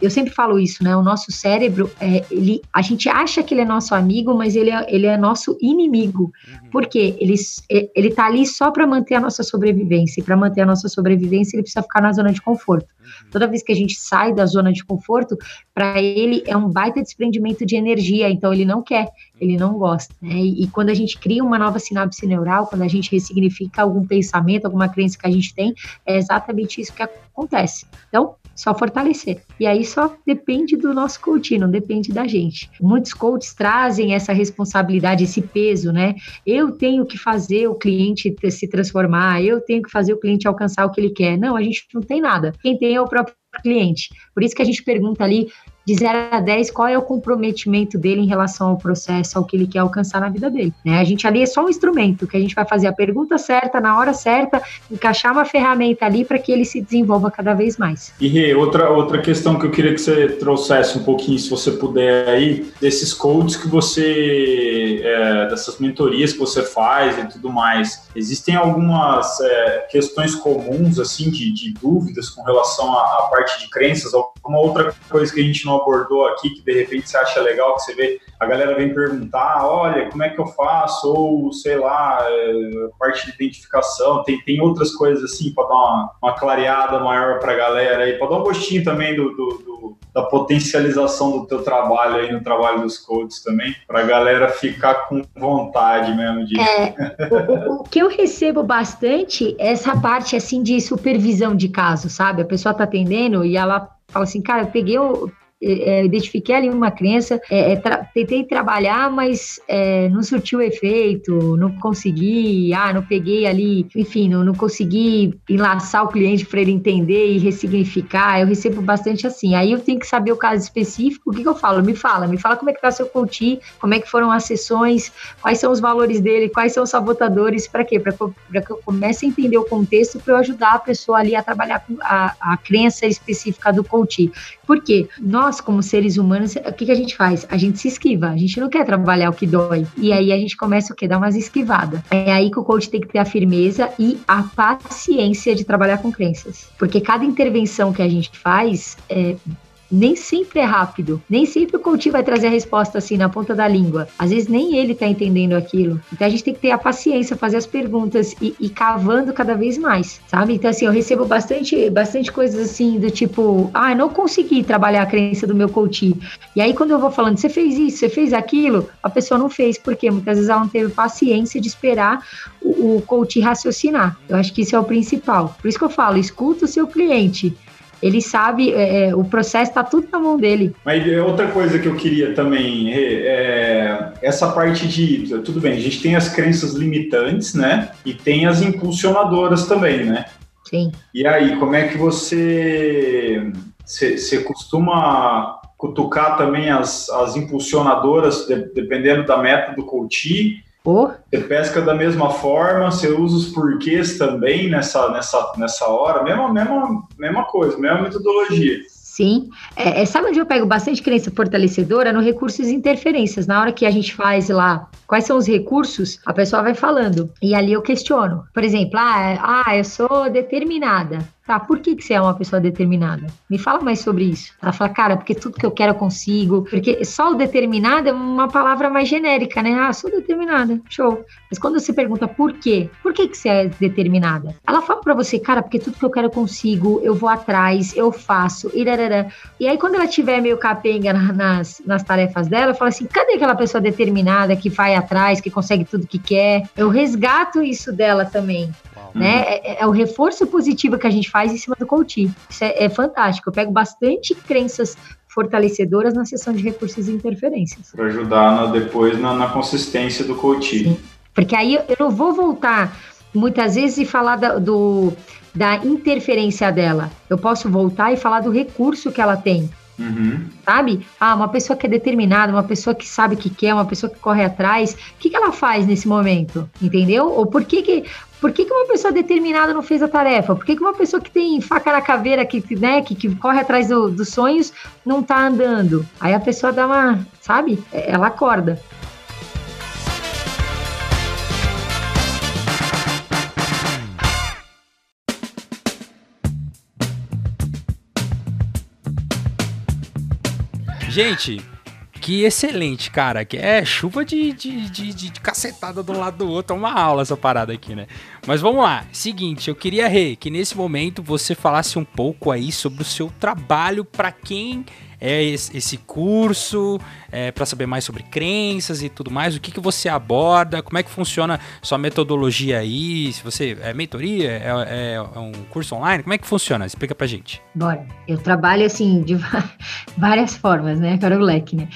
eu sempre falo isso né? O nosso cérebro é, ele a gente acha que ele é nosso amigo mas ele é, ele é nosso inimigo. Uhum. porque ele ele tá ali só para manter a nossa sobrevivência e para manter a nossa sobrevivência ele precisa ficar na zona de conforto. Uhum. toda vez que a gente sai da zona de conforto para ele é um baita desprendimento de energia então ele não quer, ele não gosta. Né? E, e, quando a gente cria uma nova sinapse neural, quando a gente ressignifica algum pensamento, alguma crença que a gente tem, é exatamente isso que acontece. Então, só fortalecer. E aí só depende do nosso coach, não depende da gente. Muitos coaches trazem essa responsabilidade, esse peso, né? Eu tenho que fazer o cliente se transformar, eu tenho que fazer o cliente alcançar o que ele quer. Não, a gente não tem nada. Quem tem é o próprio cliente. Por isso que a gente pergunta ali de 0 a 10, qual é o comprometimento dele em relação ao processo, ao que ele quer alcançar na vida dele. Né? A gente ali é só um instrumento, que a gente vai fazer a pergunta certa, na hora certa, encaixar uma ferramenta ali para que ele se desenvolva cada vez mais. E Rê, outra, outra questão que eu queria que você trouxesse um pouquinho, se você puder aí, desses codes que você, é, dessas mentorias que você faz e tudo mais, existem algumas é, questões comuns, assim, de, de dúvidas com relação à, à parte de crenças, alguma outra coisa que a gente não não abordou aqui, que de repente você acha legal, que você vê, a galera vem perguntar, olha, como é que eu faço? Ou, sei lá, é, parte de identificação, tem, tem outras coisas assim para dar uma, uma clareada maior para a galera aí, para dar um gostinho também do, do, do, da potencialização do teu trabalho aí no trabalho dos coaches também, para a galera ficar com vontade mesmo de... É, o, o, que eu recebo bastante é essa parte assim de supervisão de caso, sabe? A pessoa tá atendendo e ela fala assim, cara, eu peguei o, é, identifiquei ali uma crença, é, é, tra tentei trabalhar, mas é, não surtiu efeito, não consegui, ah, não peguei ali, enfim, não, não consegui enlaçar o cliente para ele entender e ressignificar. Eu recebo bastante assim. Aí eu tenho que saber o caso específico. O que, que eu falo? Me fala, me fala como é que tá seu coach, como é que foram as sessões, quais são os valores dele, quais são os sabotadores, para quê? Para que eu comece a entender o contexto para eu ajudar a pessoa ali a trabalhar com a, a crença específica do coach. Por quê? Nós, como seres humanos, o que, que a gente faz? A gente se esquiva, a gente não quer trabalhar o que dói. E aí a gente começa o quê? Dar umas esquivadas. É aí que o coach tem que ter a firmeza e a paciência de trabalhar com crenças. Porque cada intervenção que a gente faz é, nem sempre é rápido. Nem sempre o coach vai trazer a resposta assim na ponta da língua. Às vezes nem ele tá entendendo aquilo. Então a gente tem que ter a paciência, fazer as perguntas e, e cavando cada vez mais, sabe? Então assim, eu recebo bastante, bastante coisas assim do tipo, ah, não consegui trabalhar a crença do meu coach. E aí quando eu vou falando, você fez isso, você fez aquilo, a pessoa não fez, porque muitas vezes ela não teve paciência de esperar o, o coach raciocinar. Eu acho que isso é o principal. Por isso que eu falo, escuta o seu cliente ele sabe, é, é o processo está tudo na mão dele. Mas é outra coisa que eu queria também, é, essa parte de, tudo bem, a gente tem as crenças limitantes, né? E tem as impulsionadoras também, né? Sim. E aí, como é que você, você, você costuma cutucar também as, as impulsionadoras, de, dependendo da meta do coach? Oh. Você pesca da mesma forma, você usa os porquês também nessa, nessa, nessa hora, mesma, mesma, mesma coisa, mesma metodologia. Sim. É, é, sabe onde eu pego bastante crença fortalecedora? No recursos e interferências. Na hora que a gente faz lá quais são os recursos, a pessoa vai falando. E ali eu questiono. Por exemplo, ah, ah eu sou determinada. Tá, por que, que você é uma pessoa determinada? Me fala mais sobre isso. Ela fala, cara, porque tudo que eu quero eu consigo. Porque só o determinado é uma palavra mais genérica, né? Ah, sou determinada, show. Mas quando você pergunta por quê, por que, que você é determinada? Ela fala para você, cara, porque tudo que eu quero eu consigo, eu vou atrás, eu faço, irarará. E aí, quando ela tiver meio capenga nas, nas tarefas dela, fala assim: cadê aquela pessoa determinada que vai atrás, que consegue tudo que quer? Eu resgato isso dela também. Né? É, é, o reforço positivo que a gente faz em cima do coaching. Isso é, é fantástico. Eu pego bastante crenças fortalecedoras na sessão de recursos e interferências. Para ajudar na, depois na, na, consistência do coaching. Sim. Porque aí eu não vou voltar muitas vezes e falar da, do, da interferência dela. Eu posso voltar e falar do recurso que ela tem. Uhum. Sabe? Ah, uma pessoa que é determinada, uma pessoa que sabe o que quer, uma pessoa que corre atrás, o que, que ela faz nesse momento? Entendeu? Ou por que, que por que, que uma pessoa determinada não fez a tarefa? Por que, que uma pessoa que tem faca na caveira, que, né, que, que corre atrás do, dos sonhos, não tá andando? Aí a pessoa dá uma, sabe? Ela acorda. Gente, que excelente, cara. Que é chuva de, de, de, de, cacetada de um lado do outro. É uma aula essa parada aqui, né? Mas vamos lá. Seguinte, eu queria, Rê, que nesse momento você falasse um pouco aí sobre o seu trabalho para quem é esse curso, é, para saber mais sobre crenças e tudo mais, o que, que você aborda, como é que funciona sua metodologia aí, se você é mentoria, é, é, é um curso online, como é que funciona? Explica pra gente. Bora, eu trabalho assim de várias formas, né, Carol Leque, né?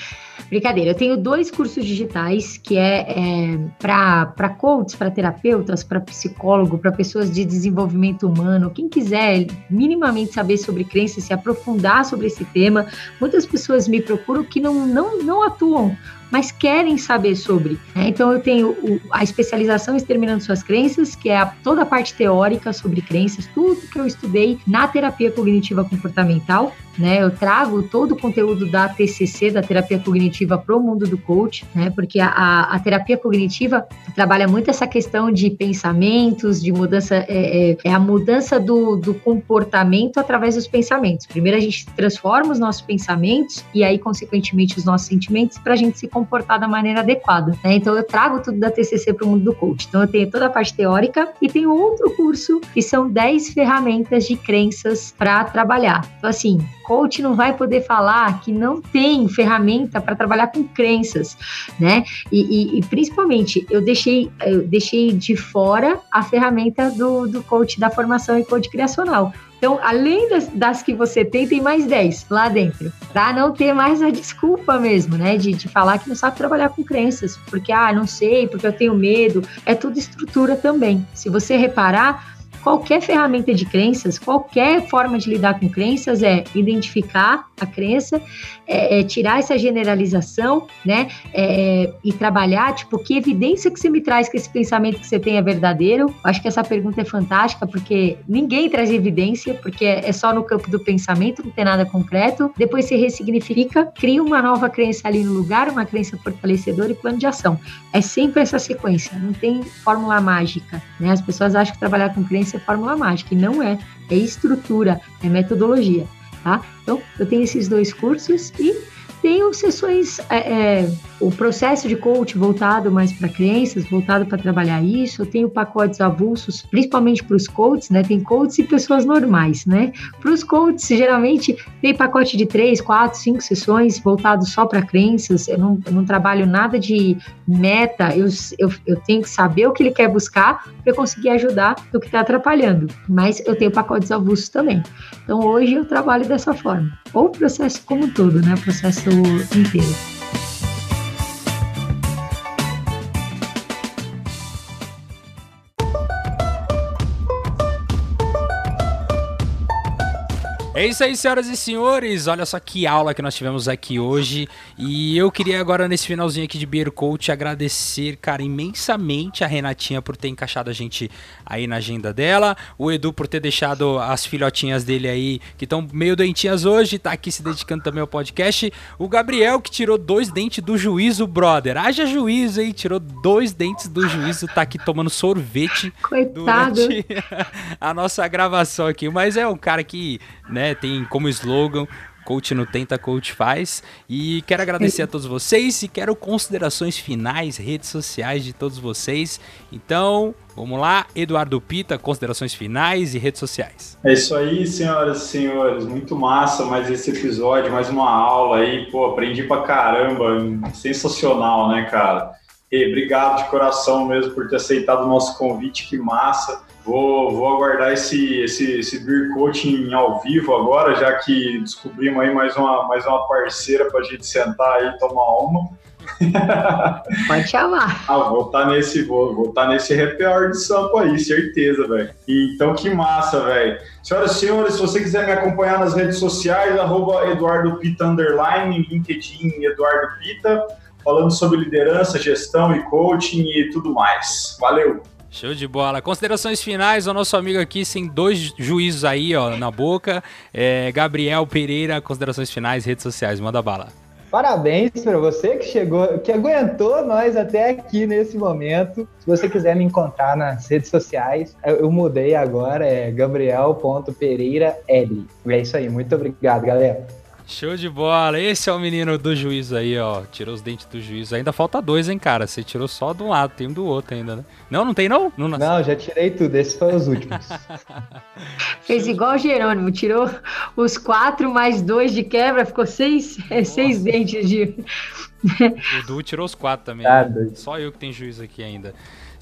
Brincadeira, eu tenho dois cursos digitais que é, é para coaches, para terapeutas, para psicólogo, para pessoas de desenvolvimento humano, quem quiser minimamente saber sobre crenças, se aprofundar sobre esse tema. Muitas pessoas me procuram que não, não, não atuam mas querem saber sobre. Né? Então, eu tenho a especialização Exterminando Suas Crenças, que é a, toda a parte teórica sobre crenças, tudo que eu estudei na terapia cognitiva comportamental. Né, eu trago todo o conteúdo da TCC, da terapia cognitiva, para o mundo do coach, né, porque a, a, terapia cognitiva trabalha muito essa questão de pensamentos, de mudança, é, é, é, a mudança do, do comportamento através dos pensamentos. Primeiro a gente transforma os nossos pensamentos e aí, consequentemente, os nossos sentimentos para a gente se comportar da maneira adequada. Né? Então eu trago tudo da TCC para o mundo do coach. Então eu tenho toda a parte teórica e tenho outro curso que são 10 ferramentas de crenças para trabalhar. Então assim, coach não vai poder falar que não tem ferramenta para trabalhar com crenças, né? E, e, e, principalmente eu deixei, eu deixei de fora a ferramenta do, do coach da formação e coach criacional. Então, além das, das, que você tem, tem mais 10 lá dentro. Para não ter mais a desculpa mesmo, né? De, de falar que não sabe trabalhar com crenças. Porque, ah, não sei, porque eu tenho medo. É tudo estrutura também. Se você reparar, qualquer ferramenta de crenças, qualquer forma de lidar com crenças é identificar a crença, é, é tirar essa generalização, né? É, e trabalhar, tipo, que evidência que você me traz que esse pensamento que você tem é verdadeiro? Acho que essa pergunta é fantástica, porque ninguém traz evidência, porque é só no campo do pensamento, não tem nada concreto. Depois você ressignifica, cria uma nova crença ali no lugar, uma crença fortalecedora e plano de ação. É sempre essa sequência, não tem fórmula mágica, né? As pessoas acham que trabalhar com crença fórmula mágica, e não é. É estrutura, é metodologia, tá? Então, eu tenho esses dois cursos e tenho sessões, é, é, o processo de coach voltado mais para crianças, voltado para trabalhar isso. Eu tenho pacotes avulsos, principalmente para os coaches, né? Tem coaches e pessoas normais, né? Para os coaches, geralmente tem pacote de três, quatro, cinco sessões voltado só para crenças. Eu não, eu não, trabalho nada de meta, eu, eu, eu tenho que saber o que ele quer buscar para conseguir ajudar no que está atrapalhando. Mas eu tenho pacotes avulsos também. Então hoje eu trabalho dessa forma. Ou o processo como um todo, né? O processo 一点。É isso aí, senhoras e senhores. Olha só que aula que nós tivemos aqui hoje. E eu queria agora, nesse finalzinho aqui de Beer Coach, agradecer, cara, imensamente a Renatinha por ter encaixado a gente aí na agenda dela. O Edu por ter deixado as filhotinhas dele aí, que estão meio doentinhas hoje, tá aqui se dedicando também ao podcast. O Gabriel, que tirou dois dentes do juízo, brother. Haja juízo aí, tirou dois dentes do juízo, tá aqui tomando sorvete Coitado. durante a nossa gravação aqui. Mas é um cara que, né, tem como slogan Coach não tenta, coach faz. E quero agradecer a todos vocês e quero considerações finais, redes sociais de todos vocês. Então, vamos lá, Eduardo Pita, considerações finais e redes sociais. É isso aí, senhoras e senhores. Muito massa mais esse episódio, mais uma aula aí. Pô, aprendi pra caramba. Sensacional, né, cara? E obrigado de coração mesmo por ter aceitado o nosso convite, que massa. Vou, vou aguardar esse, esse, esse Beer Coaching ao vivo agora, já que descobrimos aí mais uma, mais uma parceira para a gente sentar aí e tomar uma. Pode chamar. ah, vou estar tá nesse, vou, vou tá nesse happy hour de sampo aí, certeza, velho. Então, que massa, velho. Senhoras e senhores, se você quiser me acompanhar nas redes sociais, arroba Eduardo Pita Underline, LinkedIn Eduardo Pita, falando sobre liderança, gestão e coaching e tudo mais. Valeu! Show de bola. Considerações finais, o nosso amigo aqui sem dois juízos aí, ó, na boca. É, Gabriel Pereira, considerações finais, redes sociais, manda bala. Parabéns para você que chegou, que aguentou nós até aqui nesse momento. Se você quiser me encontrar nas redes sociais, eu, eu mudei agora, é gabriel.pereira L. É isso aí, muito obrigado, galera. Show de bola. Esse é o menino do juízo aí, ó. Tirou os dentes do juízo. Ainda falta dois, hein, cara? Você tirou só de um lado, tem um do outro ainda, né? Não, não tem não? Não, não já tirei tudo. Esses foram os últimos. Fez igual o Jerônimo. Tirou os quatro mais dois de quebra. Ficou seis, é, seis dentes de... o Du tirou os quatro também. Ah, né? Só eu que tenho juízo aqui ainda.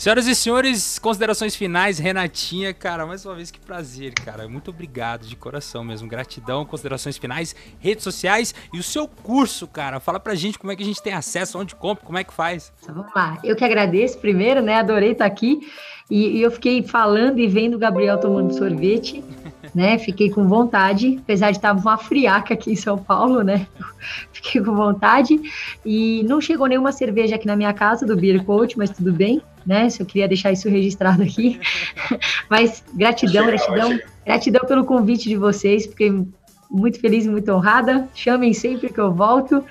Senhoras e senhores, considerações finais, Renatinha, cara, mais uma vez que prazer, cara. Muito obrigado de coração mesmo. Gratidão, considerações finais, redes sociais e o seu curso, cara. Fala pra gente como é que a gente tem acesso, onde compra, como é que faz. Então, vamos lá. Eu que agradeço primeiro, né? Adorei estar aqui. E, e eu fiquei falando e vendo o Gabriel tomando sorvete. Né? Fiquei com vontade, apesar de estar uma friaca aqui em São Paulo, né? Fiquei com vontade e não chegou nenhuma cerveja aqui na minha casa do Beer Coach, mas tudo bem, né? Se eu queria deixar isso registrado aqui. mas gratidão, gratidão, gratidão pelo convite de vocês, fiquei muito feliz e muito honrada. Chamem sempre que eu volto.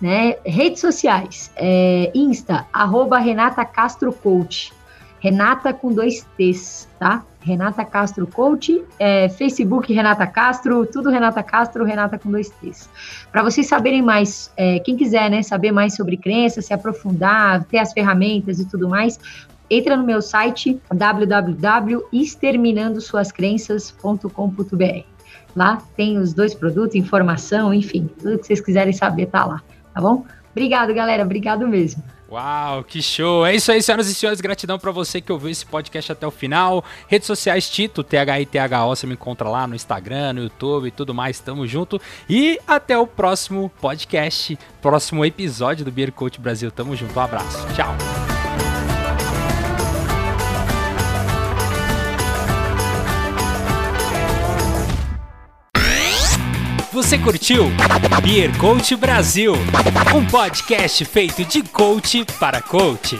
Né? Redes sociais, é, Insta, arroba Renata Castro Coach. Renata com dois T's, tá? Renata Castro Coach, é, Facebook Renata Castro, tudo Renata Castro, Renata com dois T's. Para vocês saberem mais, é, quem quiser né, saber mais sobre crenças, se aprofundar, ter as ferramentas e tudo mais, entra no meu site www.exterminandosuascrenças.com.br. Lá tem os dois produtos, informação, enfim, tudo que vocês quiserem saber tá lá, tá bom? Obrigado, galera, obrigado mesmo. Uau, que show! É isso aí, senhoras e senhores. Gratidão para você que ouviu esse podcast até o final. Redes sociais Tito, T-H-I-T-H-O, você me encontra lá no Instagram, no YouTube e tudo mais. Tamo junto. E até o próximo podcast, próximo episódio do Beer Coach Brasil. Tamo junto. Um abraço. Tchau. Você curtiu? Beer Coach Brasil, um podcast feito de coach para coach.